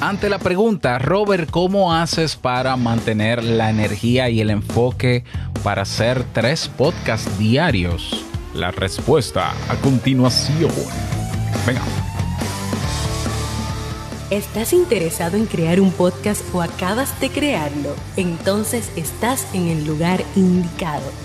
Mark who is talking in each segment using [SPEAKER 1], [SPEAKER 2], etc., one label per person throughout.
[SPEAKER 1] Ante la pregunta, Robert, ¿cómo haces para mantener la energía y el enfoque para hacer tres podcasts diarios? La respuesta a continuación. Venga.
[SPEAKER 2] ¿Estás interesado en crear un podcast o acabas de crearlo? Entonces estás en el lugar indicado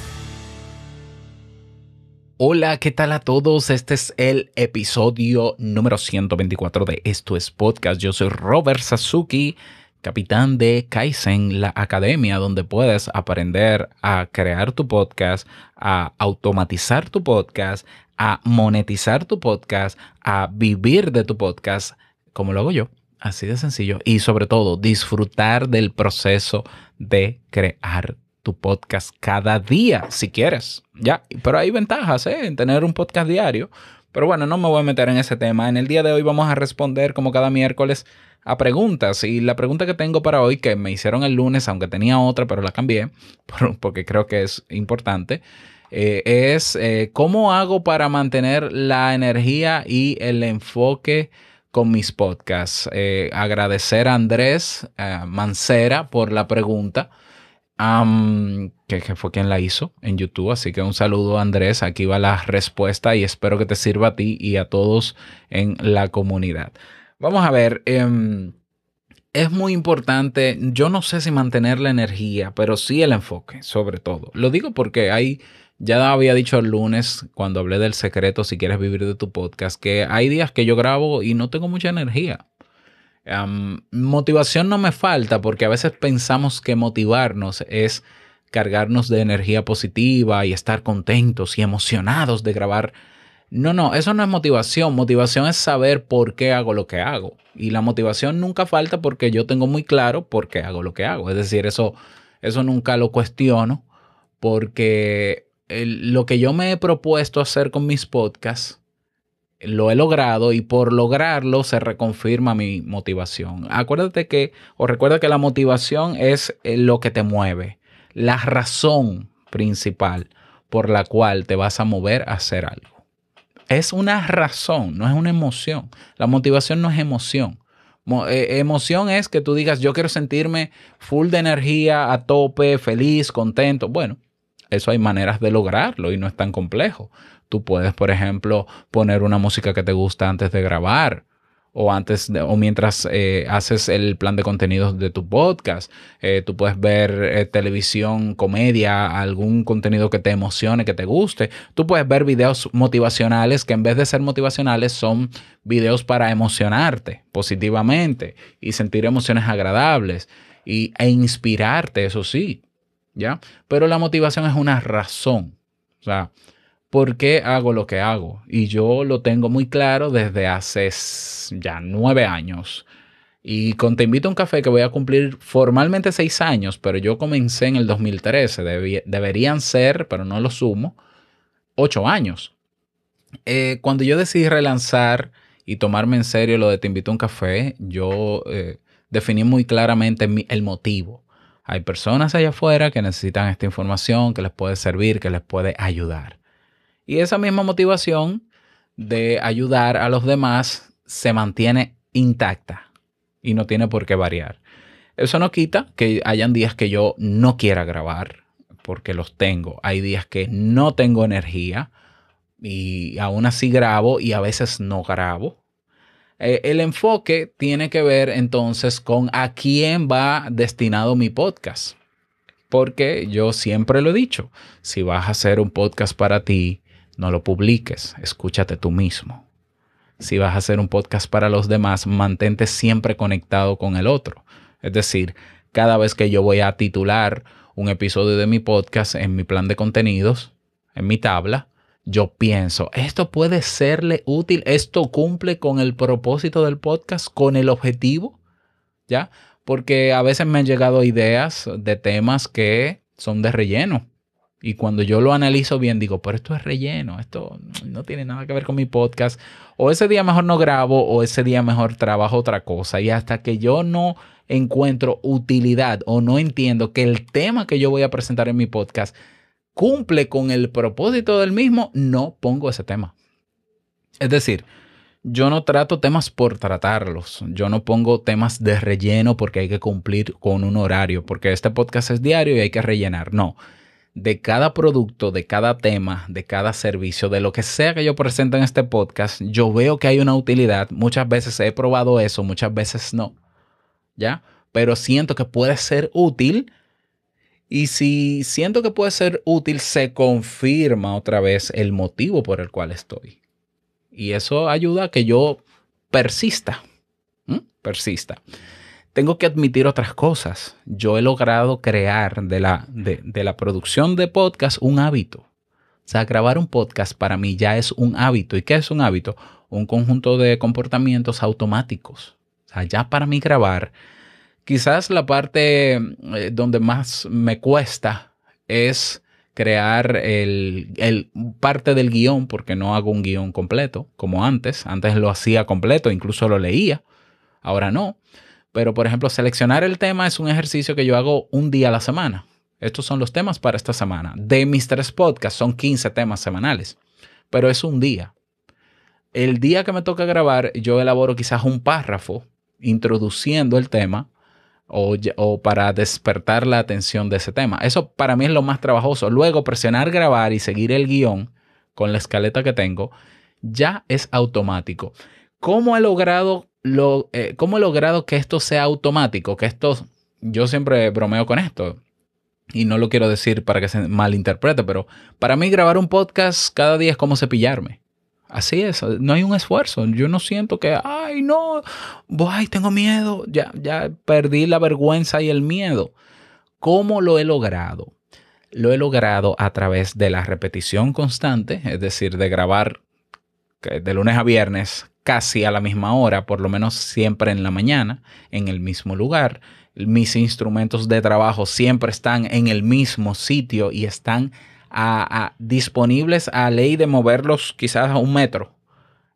[SPEAKER 1] Hola, ¿qué tal a todos? Este es el episodio número 124 de Esto es Podcast. Yo soy Robert Sasuki, capitán de Kaizen, la academia donde puedes aprender a crear tu podcast, a automatizar tu podcast, a monetizar tu podcast, a vivir de tu podcast, como lo hago yo. Así de sencillo. Y sobre todo, disfrutar del proceso de crear tu podcast cada día, si quieres. Ya, pero hay ventajas ¿eh? en tener un podcast diario. Pero bueno, no me voy a meter en ese tema. En el día de hoy vamos a responder, como cada miércoles, a preguntas. Y la pregunta que tengo para hoy, que me hicieron el lunes, aunque tenía otra, pero la cambié, porque creo que es importante, eh, es eh, cómo hago para mantener la energía y el enfoque con mis podcasts. Agradecer a Andrés Mancera por la pregunta que, fue quien la hizo en YouTube. Así que un saludo Andrés, aquí va la respuesta y espero que te sirva a ti y a todos en la comunidad. Vamos a ver, em, es muy importante, yo no sé si mantener la energía, pero sí el enfoque, sobre todo. Lo digo porque hay, ya había dicho el lunes cuando hablé del secreto, si quieres vivir de tu podcast, que hay días que yo grabo y no tengo mucha energía motivación no me falta porque a veces pensamos que motivarnos es cargarnos de energía positiva y estar contentos y emocionados de grabar. No, no, eso no es motivación. Motivación es saber por qué hago lo que hago. Y la motivación nunca falta porque yo tengo muy claro por qué hago lo que hago. Es decir, eso, eso nunca lo cuestiono porque lo que yo me he propuesto hacer con mis podcasts lo he logrado y por lograrlo se reconfirma mi motivación. Acuérdate que, o recuerda que la motivación es eh, lo que te mueve, la razón principal por la cual te vas a mover a hacer algo. Es una razón, no es una emoción. La motivación no es emoción. Eh, emoción es que tú digas, yo quiero sentirme full de energía, a tope, feliz, contento. Bueno, eso hay maneras de lograrlo y no es tan complejo. Tú puedes, por ejemplo, poner una música que te gusta antes de grabar o antes o mientras eh, haces el plan de contenidos de tu podcast. Eh, tú puedes ver eh, televisión, comedia, algún contenido que te emocione, que te guste. Tú puedes ver videos motivacionales que en vez de ser motivacionales son videos para emocionarte positivamente y sentir emociones agradables y, e inspirarte, eso sí, ¿ya? Pero la motivación es una razón. O sea, por qué hago lo que hago. Y yo lo tengo muy claro desde hace ya nueve años. Y con Te invito a un café que voy a cumplir formalmente seis años, pero yo comencé en el 2013. deberían ser, pero no lo sumo, ocho años. Eh, cuando yo decidí relanzar y tomarme en serio lo de Te invito a un café, yo eh, definí muy claramente el motivo. Hay personas allá afuera que necesitan esta información, que les puede servir, que les puede ayudar. Y esa misma motivación de ayudar a los demás se mantiene intacta y no tiene por qué variar. Eso no quita que hayan días que yo no quiera grabar, porque los tengo. Hay días que no tengo energía y aún así grabo y a veces no grabo. Eh, el enfoque tiene que ver entonces con a quién va destinado mi podcast. Porque yo siempre lo he dicho, si vas a hacer un podcast para ti, no lo publiques, escúchate tú mismo. Si vas a hacer un podcast para los demás, mantente siempre conectado con el otro. Es decir, cada vez que yo voy a titular un episodio de mi podcast en mi plan de contenidos, en mi tabla, yo pienso, esto puede serle útil, esto cumple con el propósito del podcast, con el objetivo, ¿ya? porque a veces me han llegado ideas de temas que son de relleno. Y cuando yo lo analizo bien, digo, pero esto es relleno, esto no tiene nada que ver con mi podcast. O ese día mejor no grabo, o ese día mejor trabajo otra cosa. Y hasta que yo no encuentro utilidad o no entiendo que el tema que yo voy a presentar en mi podcast cumple con el propósito del mismo, no pongo ese tema. Es decir, yo no trato temas por tratarlos. Yo no pongo temas de relleno porque hay que cumplir con un horario, porque este podcast es diario y hay que rellenar. No de cada producto, de cada tema, de cada servicio, de lo que sea que yo presente en este podcast, yo veo que hay una utilidad. Muchas veces he probado eso, muchas veces no. ¿Ya? Pero siento que puede ser útil. Y si siento que puede ser útil, se confirma otra vez el motivo por el cual estoy. Y eso ayuda a que yo persista. Persista tengo que admitir otras cosas. Yo he logrado crear de la, de, la producción de podcast un hábito. O sea, grabar un podcast para mí ya es un hábito. ¿Y qué es un hábito? Un conjunto de comportamientos automáticos. O sea, ya para mí grabar, quizás la parte eh, donde más me cuesta es crear el, el, parte del guion, porque no hago un guion completo como antes. Antes lo hacía completo, incluso lo leía. Ahora no. Pero, por ejemplo, seleccionar el tema es un ejercicio que yo hago un día a la semana. Estos son los temas para esta semana. De mis tres podcasts son 15 temas semanales, pero es un día. El día que me toca grabar, yo elaboro quizás un párrafo introduciendo el tema o, para despertar la atención de ese tema. Eso para mí es lo más trabajoso. Luego, presionar grabar y seguir el guion con la escaleta que tengo ya es automático. ¿Cómo he logrado eh, ¿cómo he logrado que esto sea automático? Que esto, yo siempre bromeo con esto. Y no lo quiero decir para que se malinterprete, pero para mí grabar un podcast cada día es como cepillarme. Así es, no hay un esfuerzo. Yo no siento que, ay, no, ay, tengo miedo. Ya, ya perdí la vergüenza y el miedo. ¿Cómo lo he logrado? Lo he logrado a través de la repetición constante, es decir, de grabar de lunes a viernes casi a la misma hora, por lo menos siempre en la mañana, en el mismo lugar. Mis instrumentos de trabajo siempre están en el mismo sitio y están disponibles a ley de moverlos quizás a un metro.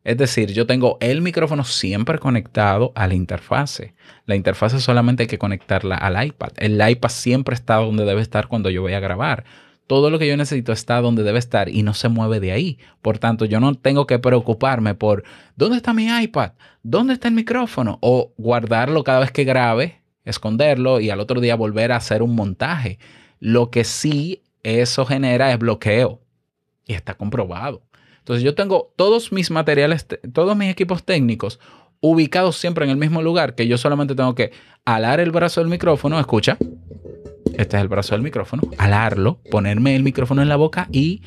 [SPEAKER 1] Es decir, yo tengo el micrófono siempre conectado a la interfase. La interfase solamente hay que conectarla al iPad. El iPad siempre está donde debe estar cuando yo voy a grabar todo lo que yo necesito está donde debe estar y no se mueve de ahí. Por tanto, yo no tengo que preocuparme por dónde está mi iPad, dónde está el micrófono o guardarlo cada vez que grabe, esconderlo y al otro día volver a hacer un montaje. Lo que sí eso genera es bloqueo y está comprobado. Entonces yo tengo todos mis materiales, todos mis equipos técnicos ubicados siempre en el mismo lugar que yo solamente tengo que alar el brazo del micrófono, escucha, este es el brazo del micrófono, alarlo, ponerme el micrófono en la boca y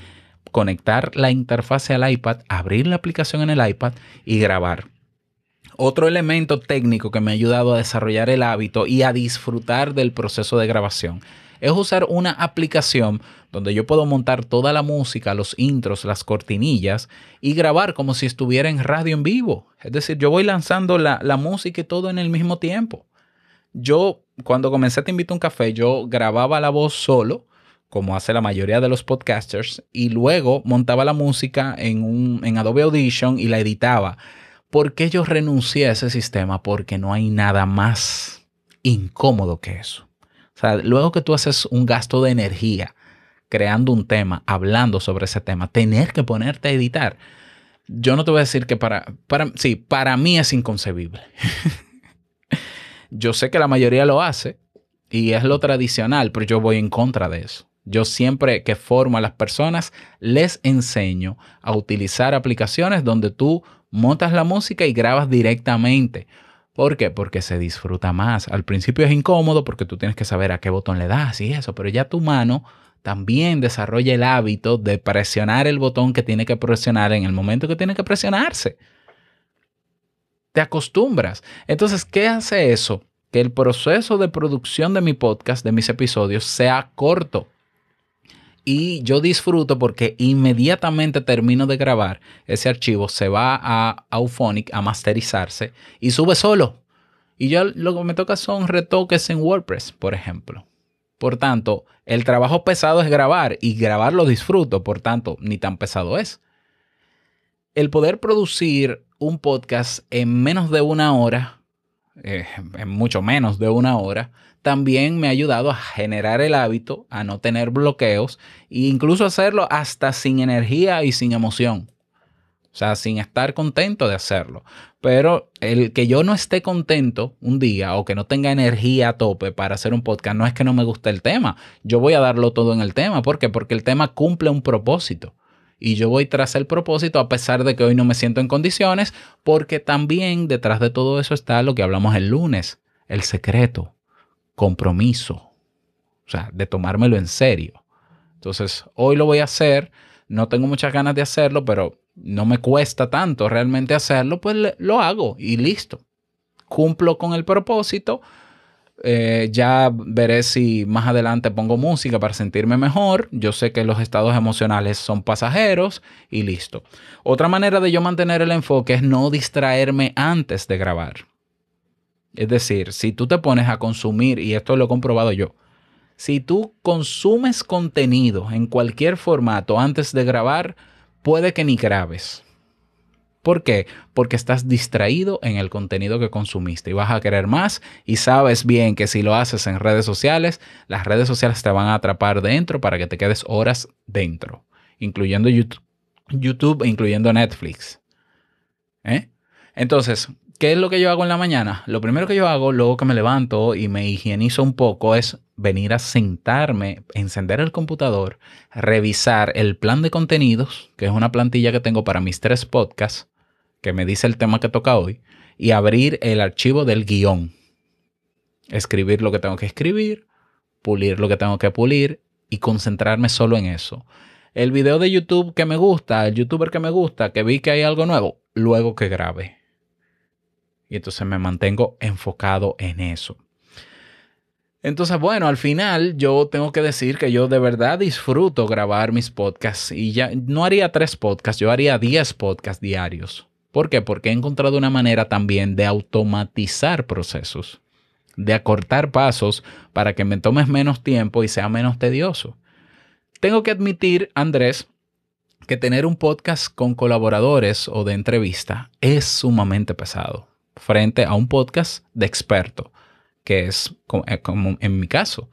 [SPEAKER 1] conectar la interfase al iPad, abrir la aplicación en el iPad y grabar. Otro elemento técnico que me ha ayudado a desarrollar el hábito y a disfrutar del proceso de grabación es usar una aplicación donde yo puedo montar toda la música, los intros, las cortinillas y grabar como si estuviera en radio en vivo. Es decir, yo voy lanzando la, música y todo en el mismo tiempo. Yo cuando comencé Te invito a un café, yo grababa la voz solo, como hace la mayoría de los podcasters, y luego montaba la música en, un, en Adobe Audition y la editaba. ¿Por qué yo renuncié a ese sistema? Porque no hay nada más incómodo que eso. O sea, luego que tú haces un gasto de energía creando un tema, hablando sobre ese tema, tener que ponerte a editar, yo no te voy a decir que para, para sí, para mí es inconcebible. Yo sé que la mayoría lo hace y es lo tradicional, pero yo voy en contra de eso. Yo siempre que formo a las personas les enseño a utilizar aplicaciones donde tú montas la música y grabas directamente. ¿Por qué? Porque se disfruta más. Al principio es incómodo porque tú tienes que saber a qué botón le das y eso, pero ya tu mano también desarrolla el hábito de presionar el botón que tiene que presionar en el momento que tiene que presionarse te acostumbras. Entonces, ¿qué hace eso? Que el proceso de producción de mi podcast, de mis episodios, sea corto. Y yo disfruto porque inmediatamente termino de grabar, ese archivo se va a Auphonic a masterizarse y sube solo. Y yo lo que me toca son retoques en WordPress, por ejemplo. Por tanto, el trabajo pesado es grabar y grabar lo disfruto, por tanto, ni tan pesado es. El poder producir un podcast en menos de una hora, eh, en mucho menos de una hora, también me ha ayudado a generar el hábito, a no tener bloqueos e incluso hacerlo hasta sin energía y sin emoción. O sea, sin estar contento de hacerlo. Pero el que yo no esté contento un día o que no tenga energía a tope para hacer un podcast no es que no me guste el tema. Yo voy a darlo todo en el tema. ¿Por qué? Porque el tema cumple un propósito. Y yo voy tras el propósito a pesar de que hoy no me siento en condiciones, porque también detrás de todo eso está lo que hablamos el lunes, el secreto, compromiso. O sea, de tomármelo en serio. Entonces, hoy lo voy a hacer. No tengo muchas ganas de hacerlo, pero no me cuesta tanto realmente hacerlo, pues lo hago y listo. Cumplo con el propósito. Eh, ya veré si más adelante pongo música para sentirme mejor. Yo sé que los estados emocionales son pasajeros y listo. Otra manera de yo mantener el enfoque es no distraerme antes de grabar. Es decir, si tú te pones a consumir, y esto lo he comprobado yo, si tú consumes contenido en cualquier formato antes de grabar, puede que ni grabes. ¿Por qué? Porque estás distraído en el contenido que consumiste y vas a querer más y sabes bien que si lo haces en redes sociales, las redes sociales te van a atrapar dentro para que te quedes horas dentro, incluyendo YouTube, incluyendo Netflix. ¿Eh? Entonces, ¿qué es lo que yo hago en la mañana? Lo primero que yo hago luego que me levanto y me higienizo un poco es venir a sentarme, encender el computador, revisar el plan de contenidos, que es una plantilla que tengo para mis tres podcasts, que me dice el tema que toca hoy, y abrir el archivo del guion. Escribir lo que tengo que escribir, pulir lo que tengo que pulir y concentrarme solo en eso. El video de YouTube que me gusta, el youtuber que me gusta, que vi que hay algo nuevo, luego que grabe. Y entonces me mantengo enfocado en eso. Entonces, bueno, al final yo tengo que decir que yo de verdad disfruto grabar mis podcasts y ya no haría tres podcasts, yo haría diez podcasts diarios. ¿Por qué? Porque he encontrado una manera también de automatizar procesos, de acortar pasos para que me tomes menos tiempo y sea menos tedioso. Tengo que admitir, Andrés, que tener un podcast con colaboradores o de entrevista es sumamente pesado frente a un podcast de experto que es eh, como en mi caso.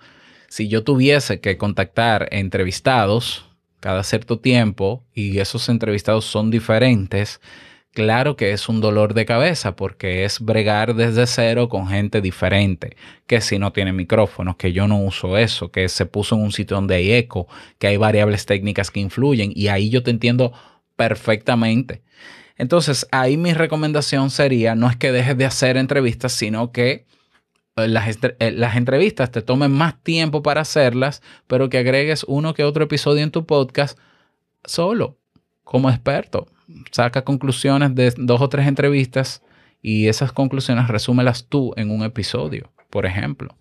[SPEAKER 1] Si yo tuviese que contactar entrevistados cada cierto tiempo y esos entrevistados son diferentes, claro que es un dolor de cabeza porque es bregar desde cero con gente diferente, que si no tiene micrófonos, que yo no uso eso, que se puso en un sitio donde hay eco, que hay variables técnicas que influyen y ahí yo te entiendo perfectamente. Entonces, ahí mi recomendación sería, no es que dejes de hacer entrevistas, sino que eh, las, entrevistas te tomen más tiempo para hacerlas, pero que agregues uno que otro episodio en tu podcast solo, como experto. Saca conclusiones de dos o tres entrevistas y esas conclusiones resúmelas tú en un episodio, por ejemplo.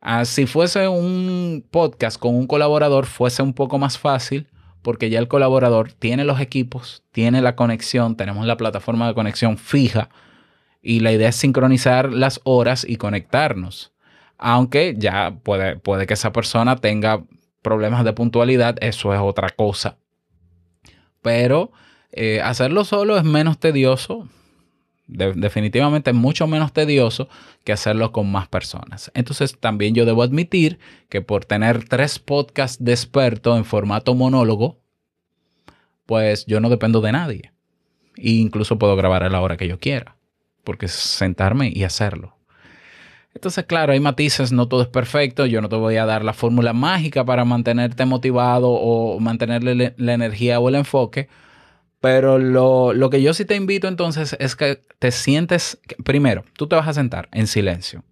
[SPEAKER 1] Ah, si fuese un podcast con un colaborador, fuese un poco más fácil porque ya el colaborador tiene los equipos, tiene la conexión, tenemos la plataforma de conexión fija y la idea es sincronizar las horas y conectarnos. Aunque ya puede, puede que esa persona tenga problemas de puntualidad, eso es otra cosa. Pero eh, hacerlo solo es menos tedioso, definitivamente mucho menos tedioso que hacerlo con más personas. Entonces también yo debo admitir que por tener tres podcasts de experto en formato monólogo, pues yo no dependo de nadie. E incluso puedo grabar a la hora que yo quiera porque es sentarme y hacerlo. Entonces, claro, hay matices, no todo es perfecto, yo no te voy a dar la fórmula mágica para mantenerte motivado o mantenerle la energía o el enfoque, pero lo, lo, que yo sí te invito entonces es que te sientes, primero, tú te vas a sentar en silencio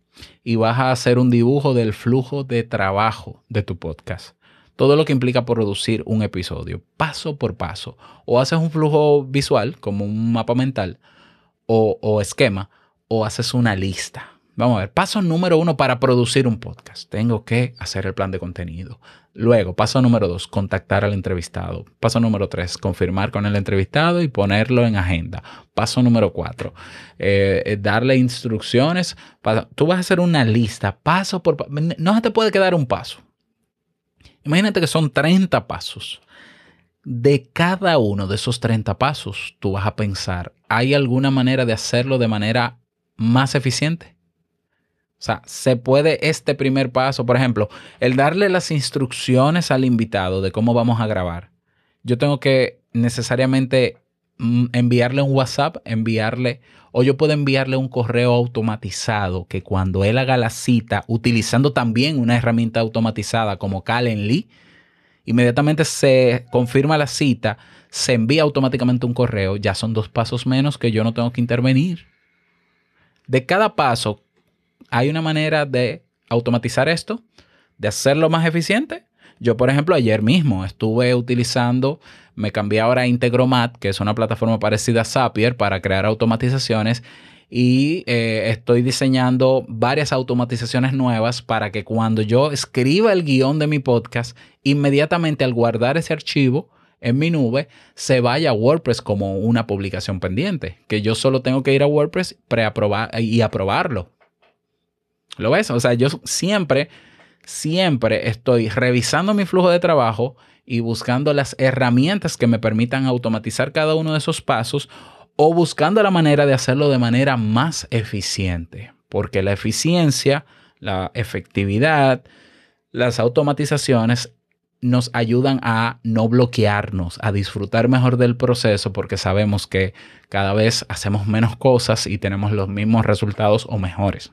[SPEAKER 1] y vas a hacer un dibujo del flujo de trabajo de tu podcast. Todo lo que implica producir un episodio, paso por paso. O haces un flujo visual, como un mapa mental, o, esquema, o haces una lista Vamos a ver, paso número uno para producir un podcast. Tengo que hacer el plan de contenido. Luego, paso número dos, contactar al entrevistado. Paso número tres, confirmar con el entrevistado y ponerlo en agenda. Paso número cuatro, eh, eh, darle instrucciones. tú vas a hacer una lista, paso por paso. No se te puede quedar un paso. Imagínate que son 30 pasos. De cada uno de esos 30 pasos, tú vas a pensar, ¿hay alguna manera de hacerlo de manera más eficiente? O sea, se puede este primer paso, por ejemplo, el darle las instrucciones al invitado de cómo vamos a grabar. Yo tengo que necesariamente mm, enviarle un WhatsApp, enviarle, o yo puedo enviarle un correo automatizado que cuando él haga la cita, utilizando también una herramienta automatizada como Calendly, inmediatamente se confirma la cita, se envía automáticamente un correo, ya son dos pasos menos que yo no tengo que intervenir. De cada paso, hay una manera de automatizar esto, de hacerlo más eficiente. Yo, por ejemplo, ayer mismo estuve utilizando, me cambié ahora a Integromat, que es una plataforma parecida a Zapier para crear automatizaciones y eh, estoy diseñando varias automatizaciones nuevas para que cuando yo escriba el guion de mi podcast, inmediatamente al guardar ese archivo en mi nube, se vaya a WordPress como una publicación pendiente, que yo solo tengo que ir a WordPress y aprobarlo ¿Lo ves? O sea, yo siempre, siempre estoy revisando mi flujo de trabajo y buscando las herramientas que me permitan automatizar cada uno de esos pasos o buscando la manera de hacerlo de manera más eficiente. Porque la eficiencia, la efectividad, las automatizaciones nos ayudan a no bloquearnos, a disfrutar mejor del proceso porque sabemos que cada vez hacemos menos cosas y tenemos los mismos resultados o mejores.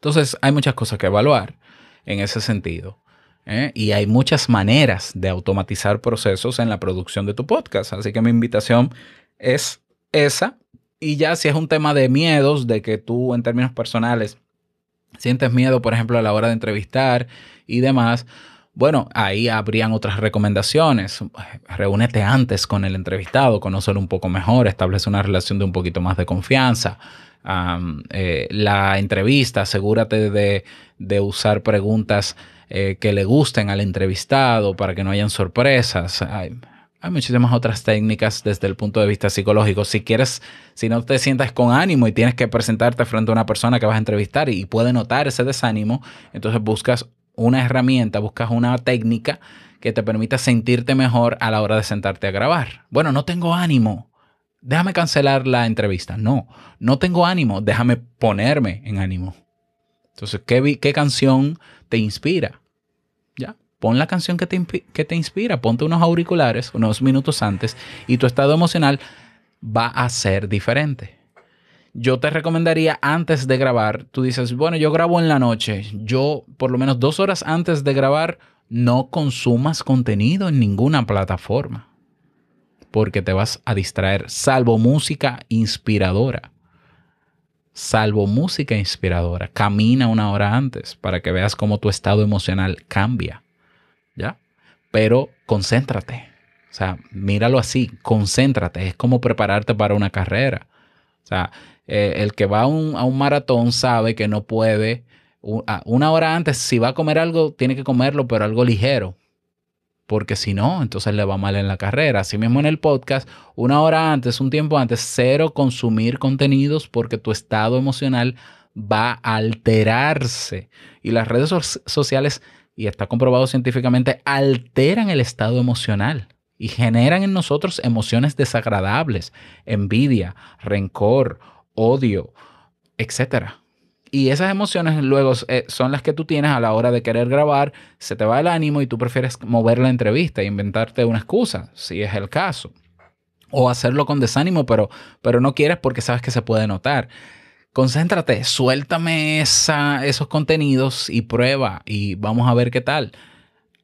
[SPEAKER 1] Entonces hay muchas cosas que evaluar en ese sentido. ¿eh? Y hay muchas maneras de automatizar procesos en la producción de tu podcast. Así que mi invitación es esa. Y ya si es un tema de miedos, de que tú en términos personales sientes miedo, por ejemplo, a la hora de entrevistar y demás, bueno, ahí habrían otras recomendaciones. Reúnete antes con el entrevistado, conócelo un poco mejor, establece una relación de un poquito más de confianza. Eh, la entrevista, asegúrate de, usar preguntas eh, que le gusten al entrevistado para que no hayan sorpresas. Hay, muchísimas otras técnicas desde el punto de vista psicológico. Si quieres, si no te sientas con ánimo y tienes que presentarte frente a una persona que vas a entrevistar y puede notar ese desánimo, entonces buscas una herramienta, buscas una técnica que te permita sentirte mejor a la hora de sentarte a grabar. Bueno, no tengo ánimo déjame cancelar la entrevista. No, no tengo ánimo, déjame ponerme en ánimo. Entonces, ¿qué, qué canción te inspira? Ya, pon la canción que te, que te inspira, ponte unos auriculares unos minutos antes y tu estado emocional va a ser diferente. Yo te recomendaría antes de grabar, tú dices, bueno, yo grabo en la noche, yo por lo menos dos horas antes de grabar no consumas contenido en ninguna plataforma porque te vas a distraer, salvo música inspiradora. Salvo música inspiradora. Camina una hora antes para que veas cómo tu estado emocional cambia. ¿Ya? Pero concéntrate. O sea, míralo así, concéntrate. Es como prepararte para una carrera. O sea, eh, el que va a un, a un maratón sabe que no puede, una hora antes, si va a comer algo, tiene que comerlo, pero algo ligero porque si no, entonces le va mal en la carrera. Así mismo en el podcast, una hora antes, un tiempo antes, cero consumir contenidos porque tu estado emocional va a alterarse. Y las redes sociales, y está comprobado científicamente, alteran el estado emocional y generan en nosotros emociones desagradables, envidia, rencor, odio, etcétera. Y esas emociones luego eh, son las que tú tienes a la hora de querer grabar, se te va el ánimo y tú prefieres mover la entrevista e inventarte una excusa, si es el caso. O hacerlo con desánimo, pero, pero no quieres porque sabes que se puede notar. Concéntrate, suéltame esa, esos contenidos y prueba y vamos a ver qué tal.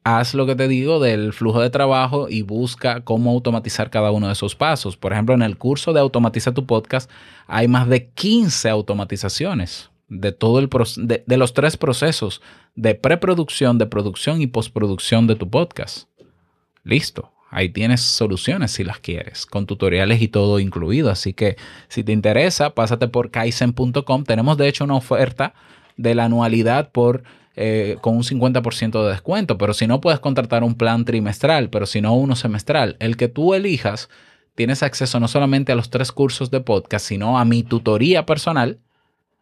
[SPEAKER 1] Haz lo que te digo del flujo de trabajo y busca cómo automatizar cada uno de esos pasos. Por ejemplo, en el curso de Automatiza tu podcast hay más de 15 automatizaciones de todo el de, de los tres procesos de preproducción, de producción y postproducción de tu podcast. Listo. Ahí tienes soluciones si las quieres, con tutoriales y todo incluido. Así que si te interesa, pásate por kaizen.com. Tenemos de hecho una oferta de la anualidad por eh, con un 50% de descuento. Pero si no puedes contratar un plan trimestral, pero si no uno semestral, el que tú elijas, tienes acceso no solamente a los tres cursos de podcast, sino a mi tutoría personal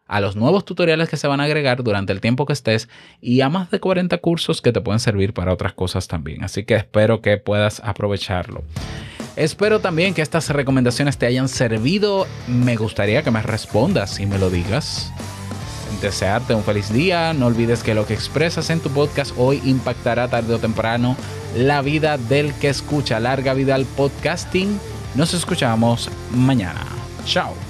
[SPEAKER 1] a los nuevos tutoriales que se van a agregar durante el tiempo que estés y a más de 40 cursos que te pueden servir para otras cosas también. Así que espero que puedas aprovecharlo. Espero también que estas recomendaciones te hayan servido. Me gustaría que me respondas y me lo digas. Desearte un feliz día. No olvides que lo que expresas en tu podcast hoy impactará tarde o temprano la vida del que escucha. Larga vida al podcasting. Nos escuchamos mañana. Chao.